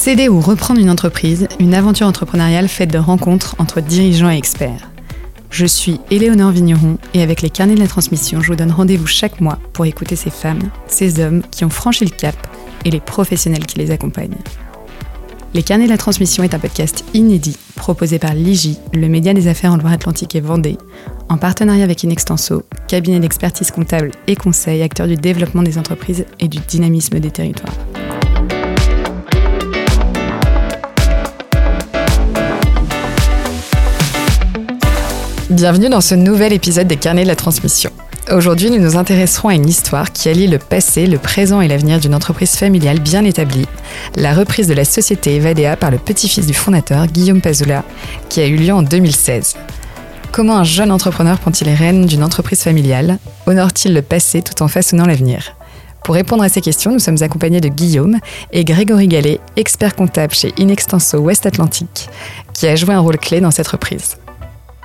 Céder ou reprendre une entreprise, une aventure entrepreneuriale faite de rencontres entre dirigeants et experts. Je suis Éléonore Vigneron et avec les carnets de la transmission, je vous donne rendez-vous chaque mois pour écouter ces femmes, ces hommes qui ont franchi le cap et les professionnels qui les accompagnent. Les carnets de la transmission est un podcast inédit proposé par l'IGI, le média des affaires en Loire-Atlantique et Vendée, en partenariat avec Inextenso, cabinet d'expertise comptable et conseil, acteur du développement des entreprises et du dynamisme des territoires. Bienvenue dans ce nouvel épisode des carnets de la transmission. Aujourd'hui, nous nous intéresserons à une histoire qui allie le passé, le présent et l'avenir d'une entreprise familiale bien établie, la reprise de la société Evadea par le petit-fils du fondateur, Guillaume Pazula, qui a eu lieu en 2016. Comment un jeune entrepreneur prend-il les rênes d'une entreprise familiale? Honore-t-il le passé tout en façonnant l'avenir? Pour répondre à ces questions, nous sommes accompagnés de Guillaume et Grégory Gallet, expert comptable chez Inextenso West Atlantic, qui a joué un rôle clé dans cette reprise.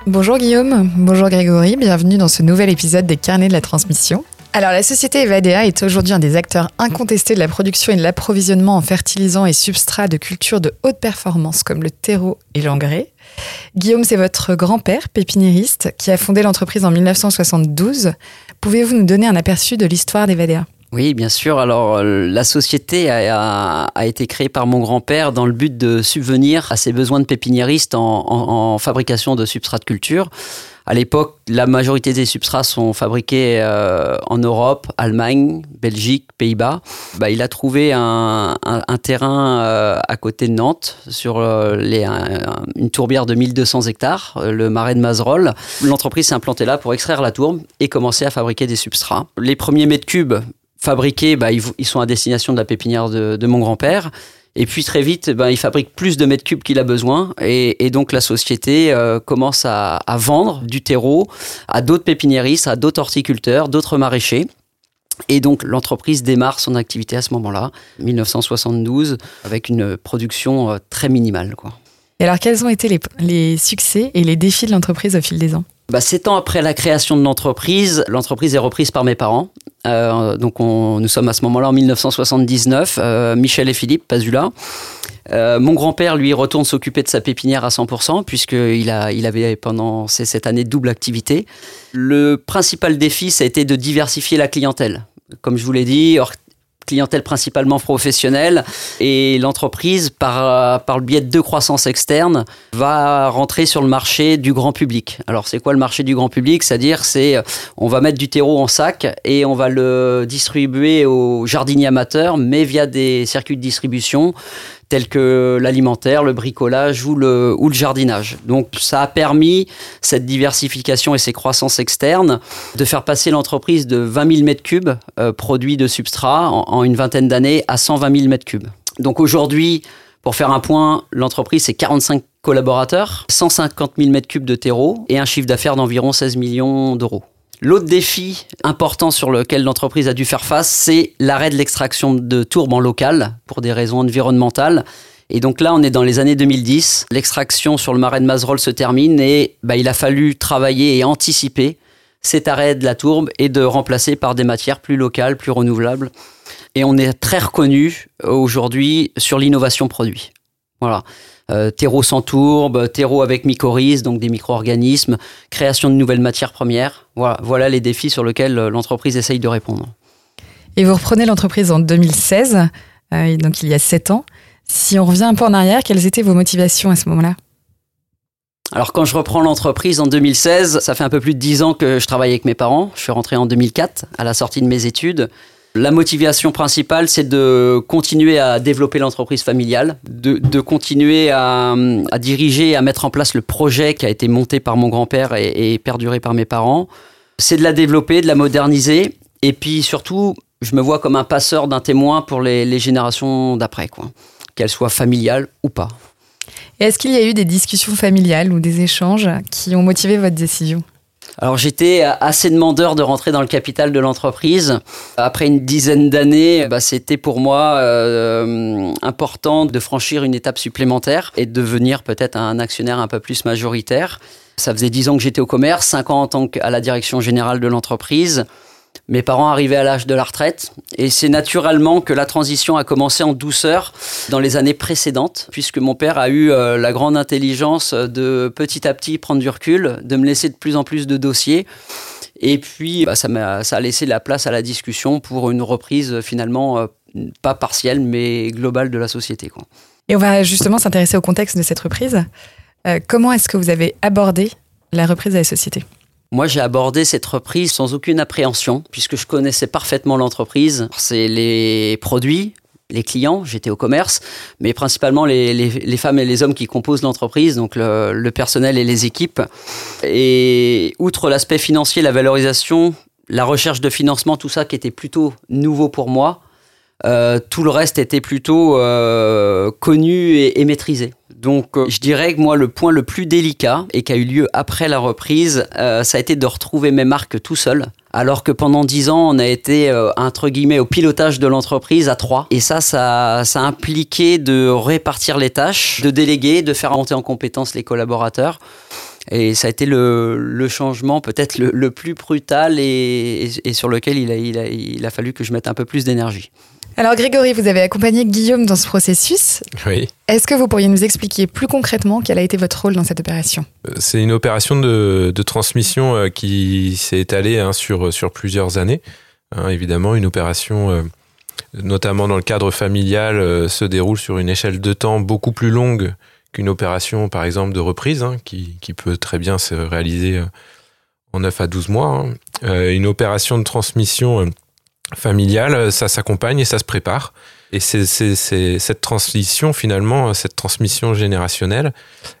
Bonjour Guillaume, bonjour Grégory, bienvenue dans ce nouvel épisode des carnets de la transmission. Alors la société Evadea est aujourd'hui un des acteurs incontestés de la production et de l'approvisionnement en fertilisants et substrats de cultures de haute performance comme le terreau et l'engrais. Guillaume, c'est votre grand-père, pépiniériste, qui a fondé l'entreprise en 1972. Pouvez-vous nous donner un aperçu de l'histoire d'Evadea oui, bien sûr. Alors, euh, la société a, été créée par mon grand-père dans le but de subvenir à ses besoins de pépiniériste en, fabrication de substrats de culture. À l'époque, la majorité des substrats sont fabriqués euh, en Europe, Allemagne, Belgique, Pays-Bas. Bah, il a trouvé un, terrain euh, à côté de Nantes, sur une tourbière de 1200 hectares, le marais de Mazerolles. L'entreprise s'est implantée là pour extraire la tourbe et commencer à fabriquer des substrats. Les premiers mètres cubes fabriqués, bah, ils, sont à destination de la pépinière de, mon grand-père. Et puis très vite, ben, il fabrique plus de mètres cubes qu'il a besoin. Et, donc la société euh, commence à, vendre du terreau à d'autres pépiniéristes, à d'autres horticulteurs, d'autres maraîchers. Et donc l'entreprise démarre son activité à ce moment-là, 1972, avec une production euh, très minimale. Quoi. Et alors quels ont été les, les succès et les défis de l'entreprise au fil des ans? Bah, Sept ans après la création de l'entreprise, l'entreprise est reprise par mes parents. Euh, donc on, nous sommes à ce moment-là en 1979, euh, Michel et Philippe Pazula. Euh, mon grand-père, lui, retourne s'occuper de sa pépinière à 100%, puisqu'il il avait pendant cette année double activité. Le principal défi, ça a été de diversifier la clientèle. Comme je vous l'ai dit, clientèle principalement professionnelle et l'entreprise, par, par le biais de deux croissances externes, va rentrer sur le marché du grand public. Alors c'est quoi le marché du grand public? C'est-à-dire c'est on va mettre du terreau en sac et on va le distribuer aux jardiniers amateurs, mais via des circuits de distribution tels que l'alimentaire, le bricolage ou le, ou le jardinage. Donc ça a permis cette diversification et ces croissances externes de faire passer l'entreprise de 20 000 m3 euh, produits de substrat en, une vingtaine d'années à 120 000 m3. Donc aujourd'hui, pour faire un point, l'entreprise c'est 45 collaborateurs, 150 000 m3 de terreau et un chiffre d'affaires d'environ 16 millions d'euros. L'autre défi important sur lequel l'entreprise a dû faire face, c'est l'arrêt de l'extraction de tourbe en local pour des raisons environnementales. Et donc là, on est dans les années 2010. L'extraction sur le marais de Mazerolles se termine et bah, il a fallu travailler et anticiper cet arrêt de la tourbe et de remplacer par des matières plus locales, plus renouvelables. Et on est très reconnu aujourd'hui sur l'innovation produit. Voilà. Euh, terreau sans tourbe, terreau avec mycorhizes, donc des micro-organismes, création de nouvelles matières premières. Voilà, voilà les défis sur lesquels euh, l'entreprise essaye de répondre. Et vous reprenez l'entreprise en 2016, euh, donc il y a 7 ans. Si on revient un peu en arrière, quelles étaient vos motivations à ce moment-là? Alors quand je reprends l'entreprise en 2016, ça fait un peu plus de 10 ans que je travaille avec mes parents. Je suis rentré en 2004 à la sortie de mes études. La motivation principale, c'est de continuer à développer l'entreprise familiale, de, continuer à, diriger, à mettre en place le projet qui a été monté par mon grand-père et, perduré par mes parents. C'est de la développer, de la moderniser, et puis surtout, je me vois comme un passeur d'un témoin pour les, générations d'après, qu'elles soient familiales ou pas. Est-ce qu'il y a eu des discussions familiales ou des échanges qui ont motivé votre décision? Alors j'étais assez demandeur de rentrer dans le capital de l'entreprise. Après une dizaine d'années, bah, c'était pour moi euh, important de franchir une étape supplémentaire et de devenir peut-être un actionnaire un peu plus majoritaire. Ça faisait dix ans que j'étais au commerce, cinq ans en tant qu'à la direction générale de l'entreprise. Mes parents arrivaient à l'âge de la retraite et c'est naturellement que la transition a commencé en douceur dans les années précédentes, puisque mon père a eu euh, la grande intelligence de petit à petit prendre du recul, de me laisser de plus en plus de dossiers. Et puis, bah, ça, a, ça a laissé la place à la discussion pour une reprise finalement euh, pas partielle, mais globale de la société. Et on va justement s'intéresser au contexte de cette reprise. Euh, comment est-ce que vous avez abordé la reprise de la société? Moi, j'ai abordé cette reprise sans aucune appréhension, puisque je connaissais parfaitement l'entreprise. C'est les produits, les clients, j'étais au commerce, mais principalement les, femmes et les hommes qui composent l'entreprise, donc le, personnel et les équipes. Et outre l'aspect financier, la valorisation, la recherche de financement, tout ça qui était plutôt nouveau pour moi, euh, tout le reste était plutôt euh, connu et, maîtrisé. Donc euh, je dirais que moi le point le plus délicat et qui a eu lieu après la reprise, ça a été de retrouver mes marques tout seul. Alors que pendant dix ans, on a été entre guillemets au pilotage de l'entreprise à trois. Et ça, ça, ça a impliqué de répartir les tâches, de déléguer, de faire monter en compétence les collaborateurs. Et ça a été le, changement peut-être le, plus brutal et, sur lequel il a fallu que je mette un peu plus d'énergie. Alors Grégory, vous avez accompagné Guillaume dans ce processus. Oui. Est-ce que vous pourriez nous expliquer plus concrètement quel a été votre rôle dans cette opération? Euh, C'est une opération de, transmission euh, qui s'est étalée hein, sur, sur plusieurs années. Hein, évidemment, une opération, euh, notamment dans le cadre familial, se déroule sur une échelle de temps beaucoup plus longue qu'une opération, par exemple, de reprise, hein, qui, qui, peut très bien se réaliser en 9 à 12 mois. une opération de transmission familiale, ça s'accompagne et ça se prépare. Et cette transition, finalement, cette transmission générationnelle,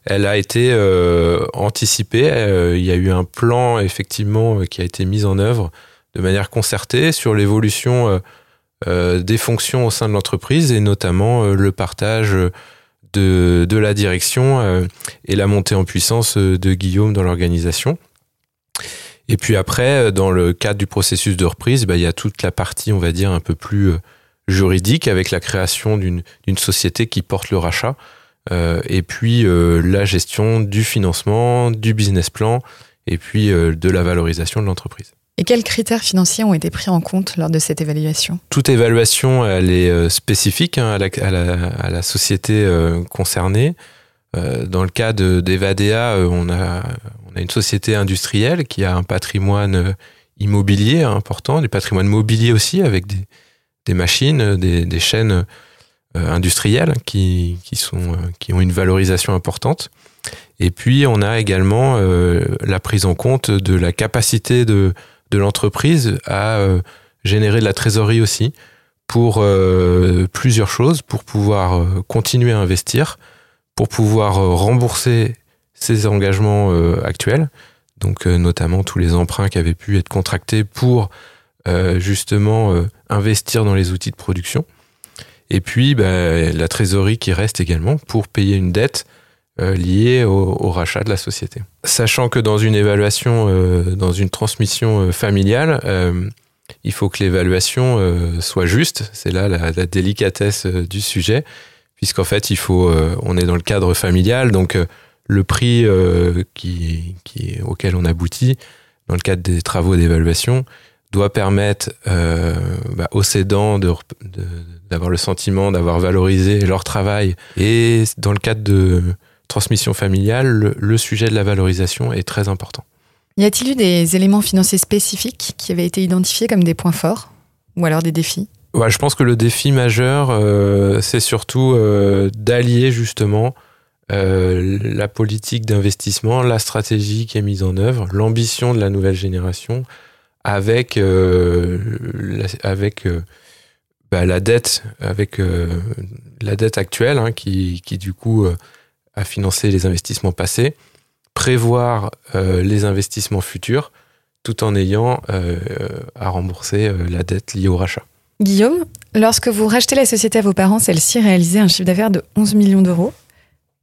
elle a été euh, anticipée. Euh, il y a eu un plan, effectivement, qui a été mis en œuvre de manière concertée sur l'évolution euh, des fonctions au sein de l'entreprise et notamment le partage de la direction et la montée en puissance de Guillaume dans l'organisation. Et puis après, euh, dans le cadre du processus de reprise, bah, il y a toute la partie, on va dire, un peu plus euh, juridique avec la création d'une société qui porte le rachat. Euh, et puis la gestion du financement, du business plan, et puis de la valorisation de l'entreprise. Et quels critères financiers ont été pris en compte lors de cette évaluation? Toute évaluation, elle est spécifique hein, à, la, à, la, à, la, société concernée. Dans le cas d'Evadea, on a, a une société industrielle qui a un patrimoine euh, immobilier important, du patrimoine mobilier aussi, avec des, machines, des, des chaînes euh, industrielles qui, qui, euh, ont une valorisation importante. Et puis, on a également la prise en compte de la capacité de l'entreprise à générer de la trésorerie aussi pour plusieurs choses, pour pouvoir continuer à investir, pour pouvoir rembourser ses engagements euh, actuels, donc euh, notamment tous les emprunts qui avaient pu être contractés pour euh, justement investir dans les outils de production. Et puis bah, la trésorerie qui reste également pour payer une dette liée au, rachat de la société. Sachant que dans une évaluation, dans une transmission familiale, il faut que l'évaluation soit juste. C'est là la, délicatesse du sujet, puisqu'en fait, il faut, on est dans le cadre familial, donc le prix euh, qui, qui, auquel on aboutit dans le cadre des travaux d'évaluation doit permettre euh, bah, aux cédants d'avoir de, le sentiment d'avoir valorisé leur travail. Et dans le cadre de transmission familiale, le, sujet de la valorisation est très important. Y a-t-il eu des éléments financiers spécifiques qui avaient été identifiés comme des points forts ou alors des défis? Ouais, Je pense que le défi majeur, euh, c'est surtout d'allier justement euh, la politique d'investissement, la stratégie qui est mise en œuvre, l'ambition de la nouvelle génération avec, euh, la, avec euh, bah, la dette, actuelle hein, qui, qui, du coup a financé les investissements passés, prévoir les investissements futurs tout en ayant à rembourser la dette liée au rachat. Guillaume, lorsque vous rachetez la société à vos parents, celle-ci réalisait un chiffre d'affaires de 11 millions d'euros.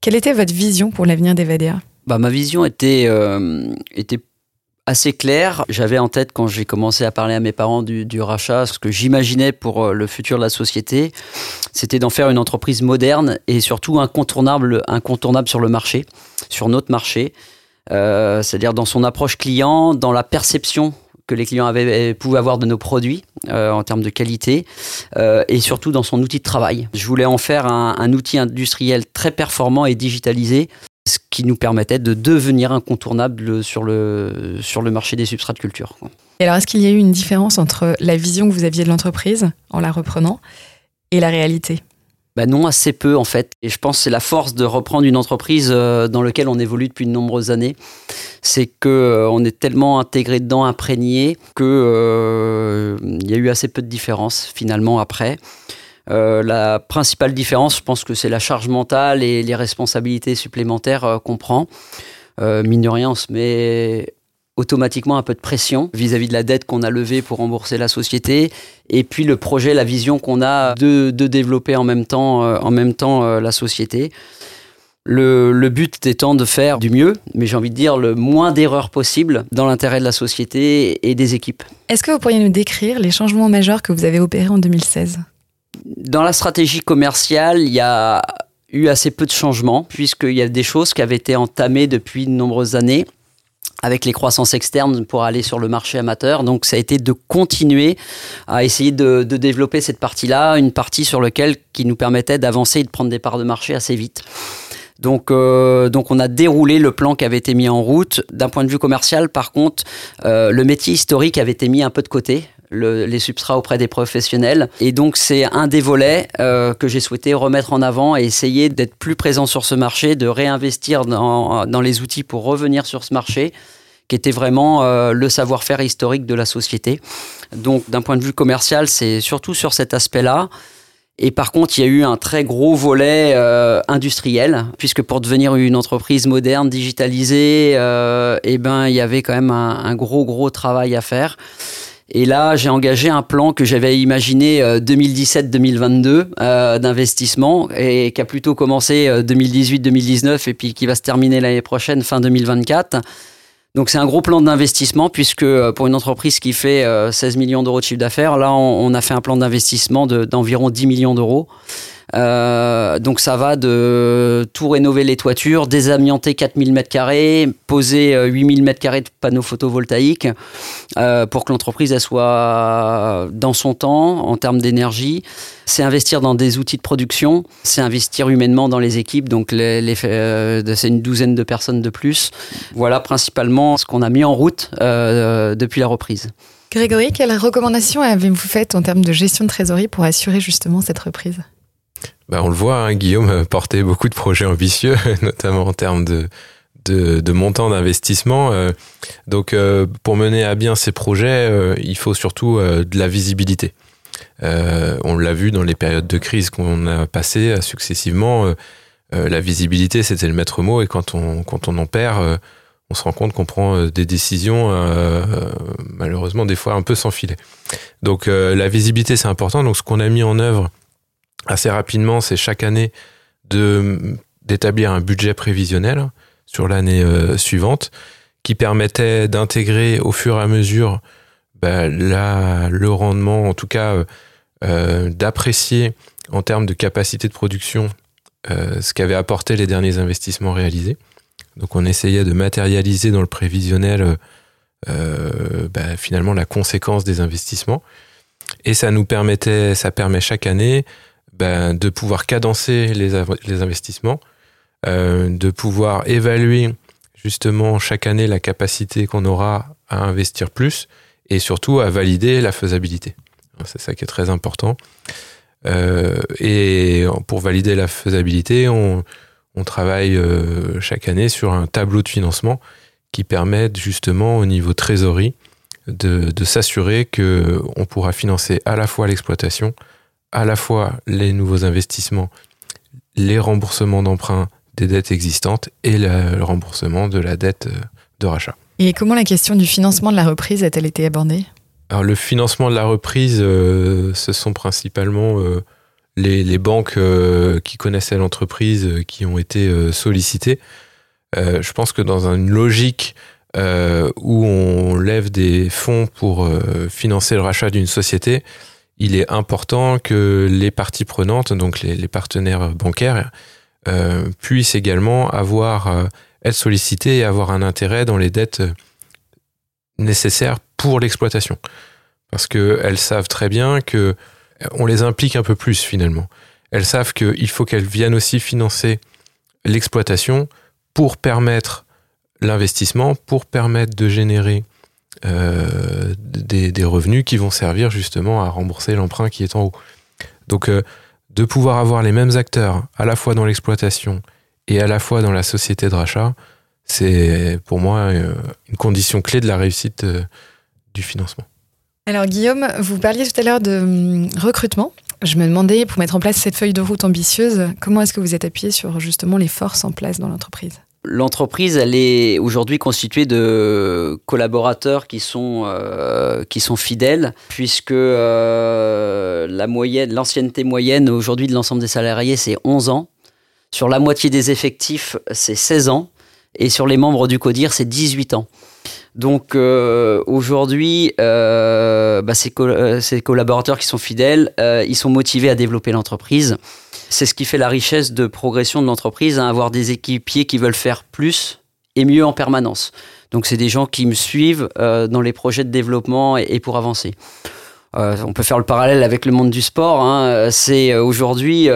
Quelle était votre vision pour l'avenir d'Evadea bah, Ma vision était, euh, était assez claire. J'avais en tête, quand j'ai commencé à parler à mes parents du, rachat, ce que j'imaginais pour euh, le futur de la société, c'était d'en faire une entreprise moderne et surtout incontournable, incontournable sur le marché, sur notre marché. Euh, c'est-à-dire dans son approche client, dans la perception que les clients avaient, pouvaient avoir de nos produits en termes de qualité et surtout dans son outil de travail. Je voulais en faire un, un outil industriel très performant et digitalisé ce qui nous permettait de devenir incontournable sur le, sur le marché des substrats de culture. Et alors, est-ce qu'il y a eu une différence entre la vision que vous aviez de l'entreprise en la reprenant et la réalité? Ben non, assez peu en fait. Et je pense que c'est la force de reprendre une entreprise euh, dans laquelle on évolue depuis de nombreuses années. C'est qu'on euh, est tellement intégré dedans, imprégné, qu'il euh, y a eu assez peu de différence finalement après. Euh, la principale différence, je pense que c'est la charge mentale et les responsabilités supplémentaires qu'on prend. Mine de rien, on se met automatiquement un peu de pression vis-à-vis de la dette qu'on a levée pour rembourser la société et puis le projet, la vision qu'on a de, développer en même temps, en même temps la société. Le, le, but étant de faire du mieux, mais j'ai envie de dire le moins d'erreurs possible dans l'intérêt de la société et des équipes. Est-ce que vous pourriez nous décrire les changements majeurs que vous avez opérés en 2016 dans la stratégie commerciale, il y a eu assez peu de changements, puisqu'il y a des choses qui avaient été entamées depuis de nombreuses années avec les croissances externes pour aller sur le marché amateur. Donc ça a été de continuer à essayer de, développer cette partie-là, une partie sur laquelle qui nous permettait d'avancer et de prendre des parts de marché assez vite. Donc, euh, on a déroulé le plan qui avait été mis en route. D'un point de vue commercial, par contre, euh, le métier historique avait été mis un peu de côté les substrats auprès des professionnels. Et donc c'est un des volets euh, que j'ai souhaité remettre en avant et essayer d'être plus présent sur ce marché, de réinvestir dans, dans les outils pour revenir sur ce marché qui était vraiment euh, le savoir-faire historique de la société. Donc d'un point de vue commercial, c'est surtout sur cet aspect-là. Et par contre, il y a eu un très gros volet euh, industriel, puisque pour devenir une entreprise moderne, digitalisée, eh ben, il y avait quand même un gros, gros travail à faire. Et là, j'ai engagé un plan que j'avais imaginé 2017-2022 euh, euh, d'investissement et qui a plutôt commencé 2018-2019 euh, et puis qui va se terminer l'année prochaine, fin 2024. Donc c'est un gros plan d'investissement puisque pour une entreprise qui fait 16 millions d'euros de chiffre d'affaires, là on, a fait un plan d'investissement d'environ 10 millions d'euros. Euh, donc ça va de tout rénover les toitures, désamianter 4000 m2, poser 8000 euh, m2 de panneaux photovoltaïques euh, pour que l'entreprise soit dans son temps en termes d'énergie. C'est investir dans des outils de production, c'est investir humainement dans les équipes, donc c'est une douzaine de personnes de plus. Voilà principalement ce qu'on a mis en route depuis la reprise. Grégory, quelles recommandations avez-vous faites en termes de gestion de trésorerie pour assurer justement cette reprise? Bah, on le voit, hein, Guillaume portait beaucoup de projets ambitieux, notamment en termes de, de, montant d'investissement. Euh. donc, euh, pour mener à bien ces projets, euh, il faut surtout de la visibilité. on l'a vu dans les périodes de crise qu'on a passées successivement. la visibilité, c'était le maître mot, et quand on, quand on en perd, on se rend compte qu'on prend des décisions, malheureusement, des fois un peu sans filet. Donc, la visibilité, c'est important. Donc, ce qu'on a mis en œuvre assez rapidement, c'est chaque année de d'établir un budget prévisionnel sur l'année euh, suivante qui permettait d'intégrer au fur et à mesure bah, le rendement, en tout cas euh, euh, d'apprécier en termes de capacité de production ce qu'avaient apporté les derniers investissements réalisés. Donc on essayait de matérialiser dans le prévisionnel bah, finalement la conséquence des investissements. Et ça nous permettait, ça permet chaque année ben, de pouvoir cadencer les, investissements, euh, de pouvoir évaluer justement chaque année la capacité qu'on aura à investir plus et surtout à valider la faisabilité. C'est ça qui est très important. Euh, et pour valider la faisabilité, on, on travaille euh, chaque année sur un tableau de financement qui permet justement au niveau trésorerie de, de s'assurer qu'on pourra financer à la fois l'exploitation, à la fois les nouveaux investissements, les remboursements d'emprunts des dettes existantes et le remboursement de la dette euh, de rachat. Et comment la question du financement de la reprise a-t-elle été abordée? Alors le financement de la reprise, euh, ce sont principalement euh, les, banques qui connaissaient l'entreprise qui ont été sollicitées. je pense que dans une logique où on lève des fonds pour financer le rachat d'une société, il est important que les parties prenantes, donc les, partenaires bancaires, euh, puissent également avoir, euh, être sollicités et avoir un intérêt dans les dettes nécessaires pour l'exploitation. Parce qu'elles savent très bien que on les implique un peu plus finalement. Elles savent qu'il faut qu'elles viennent aussi financer l'exploitation pour permettre l'investissement, pour permettre de générer euh, des, revenus qui vont servir justement à rembourser l'emprunt qui est en haut. Donc euh, de pouvoir avoir les mêmes acteurs à la fois dans l'exploitation et à la fois dans la société de rachat, c'est pour moi euh, une condition clé de la réussite du financement. Alors Guillaume, vous parliez tout à l'heure de hum, recrutement. Je me demandais, pour mettre en place cette feuille de route ambitieuse, comment est-ce que vous êtes appuyé sur justement les forces en place dans l'entreprise? L'entreprise, elle est aujourd'hui constituée de collaborateurs qui sont, euh, qui sont fidèles, puisque euh, la moyenne, l'ancienneté moyenne aujourd'hui de l'ensemble des salariés, c'est 11 ans. Sur la moitié des effectifs, c'est 16 ans. Et sur les membres du CODIR, c'est 18 ans. Donc euh, aujourd'hui, bah, ces, ces, collaborateurs qui sont fidèles, ils sont motivés à développer l'entreprise. C'est ce qui fait la richesse de progression de l'entreprise, hein, avoir des équipiers qui veulent faire plus et mieux en permanence. Donc c'est des gens qui me suivent euh, dans les projets de développement et, pour avancer. Euh, on peut faire le parallèle avec le monde du sport. Hein. C'est euh, aujourd'hui,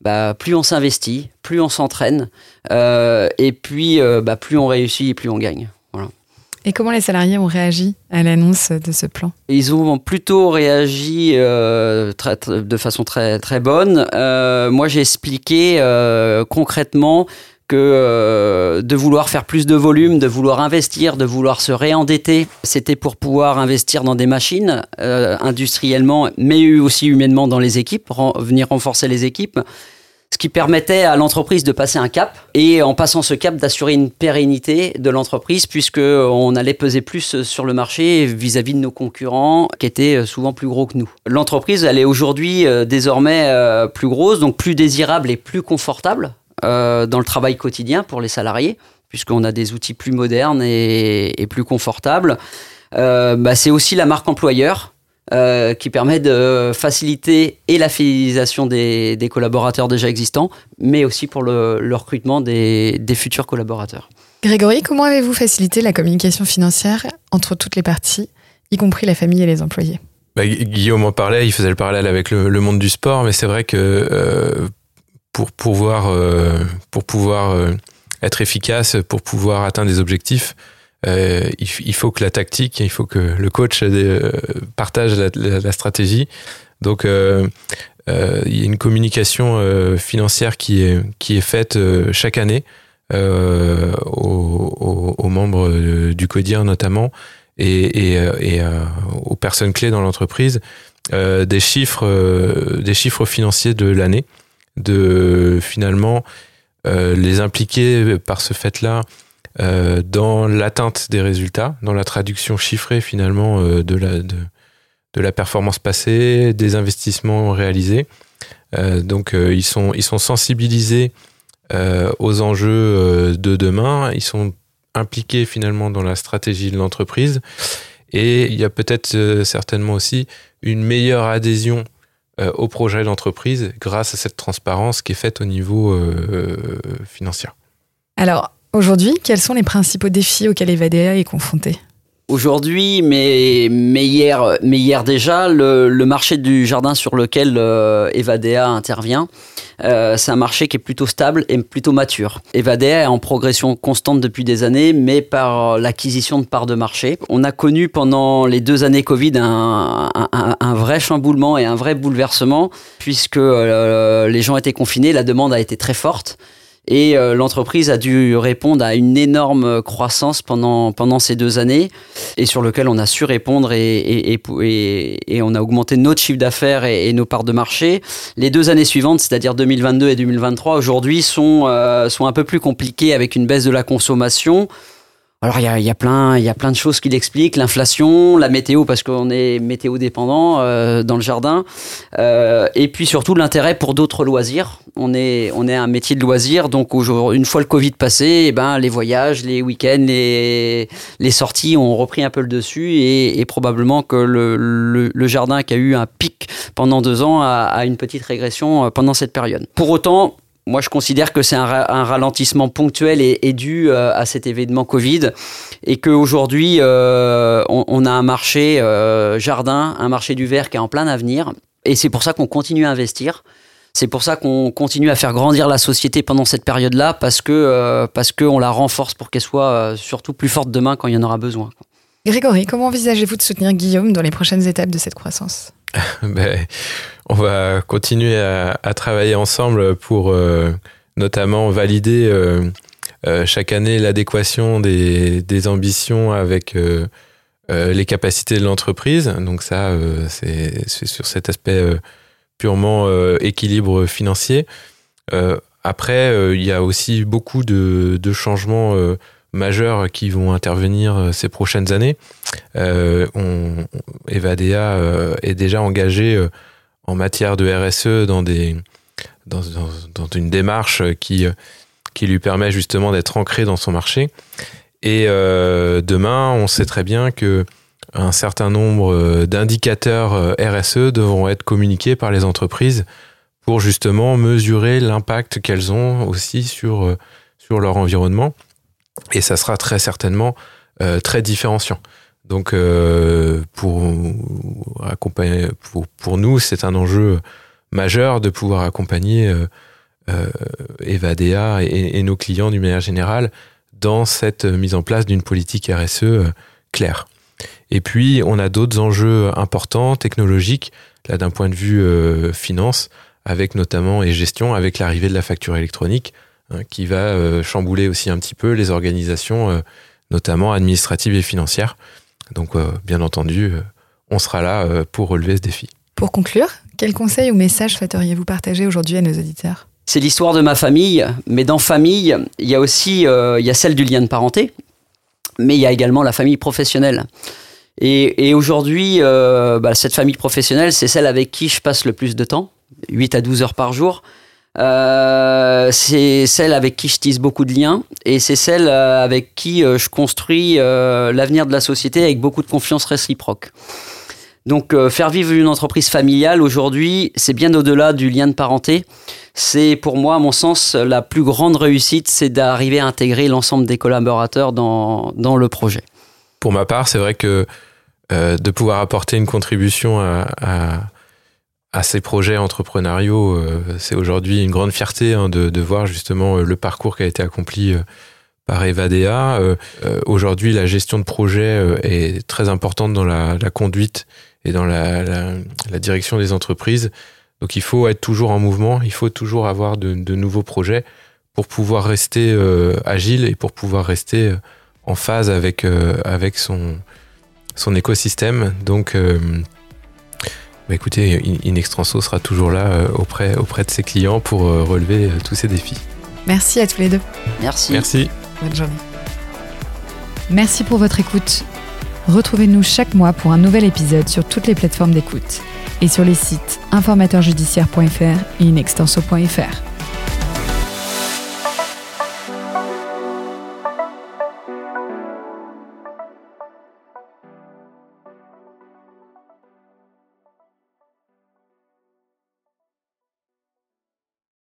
bah, plus on s'investit, plus on s'entraîne, et puis bah, plus on réussit et plus on gagne. Et comment les salariés ont réagi à l'annonce de ce plan Ils ont plutôt réagi euh, de façon très, très bonne. Euh, moi, j'ai expliqué euh, concrètement que de vouloir faire plus de volume, de vouloir investir, de vouloir se réendetter, c'était pour pouvoir investir dans des machines industriellement, mais aussi humainement dans les équipes, venir renforcer les équipes ce qui permettait à l'entreprise de passer un cap et en passant ce cap d'assurer une pérennité de l'entreprise puisque on allait peser plus sur le marché vis-à-vis de nos concurrents qui étaient souvent plus gros que nous. L'entreprise elle est aujourd'hui euh, désormais euh, plus grosse donc plus désirable et plus confortable euh, dans le travail quotidien pour les salariés puisqu'on a des outils plus modernes et, plus confortables. Bah, c'est aussi la marque employeur euh, qui permet de faciliter et la fidélisation des, collaborateurs déjà existants, mais aussi pour le, recrutement des, futurs collaborateurs. Grégory, comment avez-vous facilité la communication financière entre toutes les parties, y compris la famille et les employés? Bah, Guillaume en parlait, il faisait le parallèle avec le, monde du sport, mais c'est vrai que euh, pour pouvoir, euh, pour pouvoir être efficace, pour pouvoir atteindre des objectifs, euh, il, faut que la tactique, il faut que le coach euh, partage la, stratégie. Donc, euh, il y a une communication financière qui est, qui est faite chaque année aux, membres du CODIR notamment et, et, aux personnes clés dans l'entreprise des chiffres des chiffres financiers de l'année de finalement les impliquer par ce fait là euh, dans l'atteinte des résultats, dans la traduction chiffrée finalement euh, de, la, de, la performance passée, des investissements réalisés. Euh, donc ils, sont, ils sont sensibilisés aux enjeux de demain, ils sont impliqués finalement dans la stratégie de l'entreprise et il y a peut-être certainement aussi une meilleure adhésion au projet d'entreprise grâce à cette transparence qui est faite au niveau financier. Alors, Aujourd'hui, quels sont les principaux défis auxquels Evadea est confronté Aujourd'hui, mais, hier, déjà, le, marché du jardin sur lequel euh, Evadea intervient, euh, c'est un marché qui est plutôt stable et plutôt mature. Evadea est en progression constante depuis des années, mais par l'acquisition de parts de marché. On a connu pendant les deux années Covid un, un, vrai chamboulement et un vrai bouleversement, puisque euh, les gens étaient confinés, la demande a été très forte. Et euh, l'entreprise a dû répondre à une énorme croissance pendant, pendant ces deux années et sur lequel on a su répondre et, et, et, et on a augmenté notre chiffre d'affaires et, nos parts de marché. Les deux années suivantes, c'est-à-dire 2022 et 2023, aujourd'hui sont, euh, sont un peu plus compliquées avec une baisse de la consommation. Alors il y a, y a, plein, il y a plein de choses qui l'expliquent, l'inflation, la météo parce qu'on est météo dépendant euh, dans le jardin, euh, et puis surtout l'intérêt pour d'autres loisirs. On est, on est un métier de loisir, donc une fois le Covid passé, eh ben les voyages, les week-ends, les, les sorties ont repris un peu le dessus, et, et probablement que le, le, le, jardin qui a eu un pic pendant deux ans a, a une petite régression euh, pendant cette période. Pour autant, moi, je considère que c'est un, ralentissement ponctuel et, dû euh, à cet événement Covid et qu'aujourd'hui, euh, on, a un marché euh, jardin, un marché du verre qui est en plein avenir. Et c'est pour ça qu'on continue à investir. C'est pour ça qu'on continue à faire grandir la société pendant cette période-là parce que parce qu'on la renforce pour qu'elle soit surtout plus forte demain quand il y en aura besoin. Grégory, comment envisagez-vous de soutenir Guillaume dans les prochaines étapes de cette croissance? ben, on va continuer à, travailler ensemble pour euh, notamment valider euh, euh, chaque année l'adéquation des, ambitions avec les capacités de l'entreprise. Donc ça, c'est sur cet aspect purement équilibre financier. après, il y a aussi beaucoup de, de changements majeurs qui vont intervenir ces prochaines années. on, Evadea est déjà engagé en matière de RSE dans, une démarche qui, lui permet justement d'être ancré dans son marché. Et euh, demain, on sait très bien que un certain nombre d'indicateurs euh, RSE devront être communiqués par les entreprises pour justement mesurer l'impact qu'elles ont aussi euh, sur leur environnement. Et ça sera très certainement très différenciant. Donc, euh, pour, accompagner, pour, nous, c'est un enjeu majeur de pouvoir accompagner euh, euh Evadea et, et, nos clients d'une manière générale dans cette mise en place d'une politique RSE euh, claire. Et puis, on a d'autres enjeux importants, technologiques, là d'un point de vue euh, finance, avec notamment et gestion, avec l'arrivée de la facture électronique, hein, qui va chambouler aussi un petit peu les organisations, notamment administratives et financières. Donc, euh, bien entendu, euh, on sera là euh, pour relever ce défi. Pour conclure, quels conseils ou messages souhaiteriez-vous partager aujourd'hui à nos auditeurs? C'est l'histoire de ma famille, mais dans famille, il y a aussi il y a celle du lien de parenté, mais il y a également la famille professionnelle. Et, aujourd'hui, bah, cette famille professionnelle, c'est celle avec qui je passe le plus de temps, 8 à 12 heures par jour. Euh, c'est celle avec qui je tisse beaucoup de liens et c'est celle euh, avec qui euh, je construis l'avenir de la société avec beaucoup de confiance réciproque. Donc faire vivre une entreprise familiale aujourd'hui, c'est bien au-delà du lien de parenté. C'est pour moi, à mon sens, la plus grande réussite, c'est d'arriver à intégrer l'ensemble des collaborateurs dans, dans le projet. Pour ma part, c'est vrai que de pouvoir apporter une contribution à à ces projets entrepreneuriaux, euh, c'est aujourd'hui une grande fierté hein, de, voir justement euh, le parcours qui a été accompli euh, par Evadea. aujourd'hui, la gestion de projet est très importante dans la, conduite et dans la, direction des entreprises. Donc il faut être toujours en mouvement, il faut toujours avoir de, de nouveaux projets pour pouvoir rester agile et pour pouvoir rester en phase avec, avec son, son écosystème. Donc bah, écoutez, Inextranso sera toujours là euh, auprès, auprès de ses clients pour euh, relever euh, tous ces défis. Merci à tous les deux. Merci. Merci. Bonne journée. Merci pour votre écoute. Retrouvez-nous chaque mois pour un nouvel épisode sur toutes les plateformes d'écoute et sur les sites informateurjudiciaire.fr et inextenso.fr.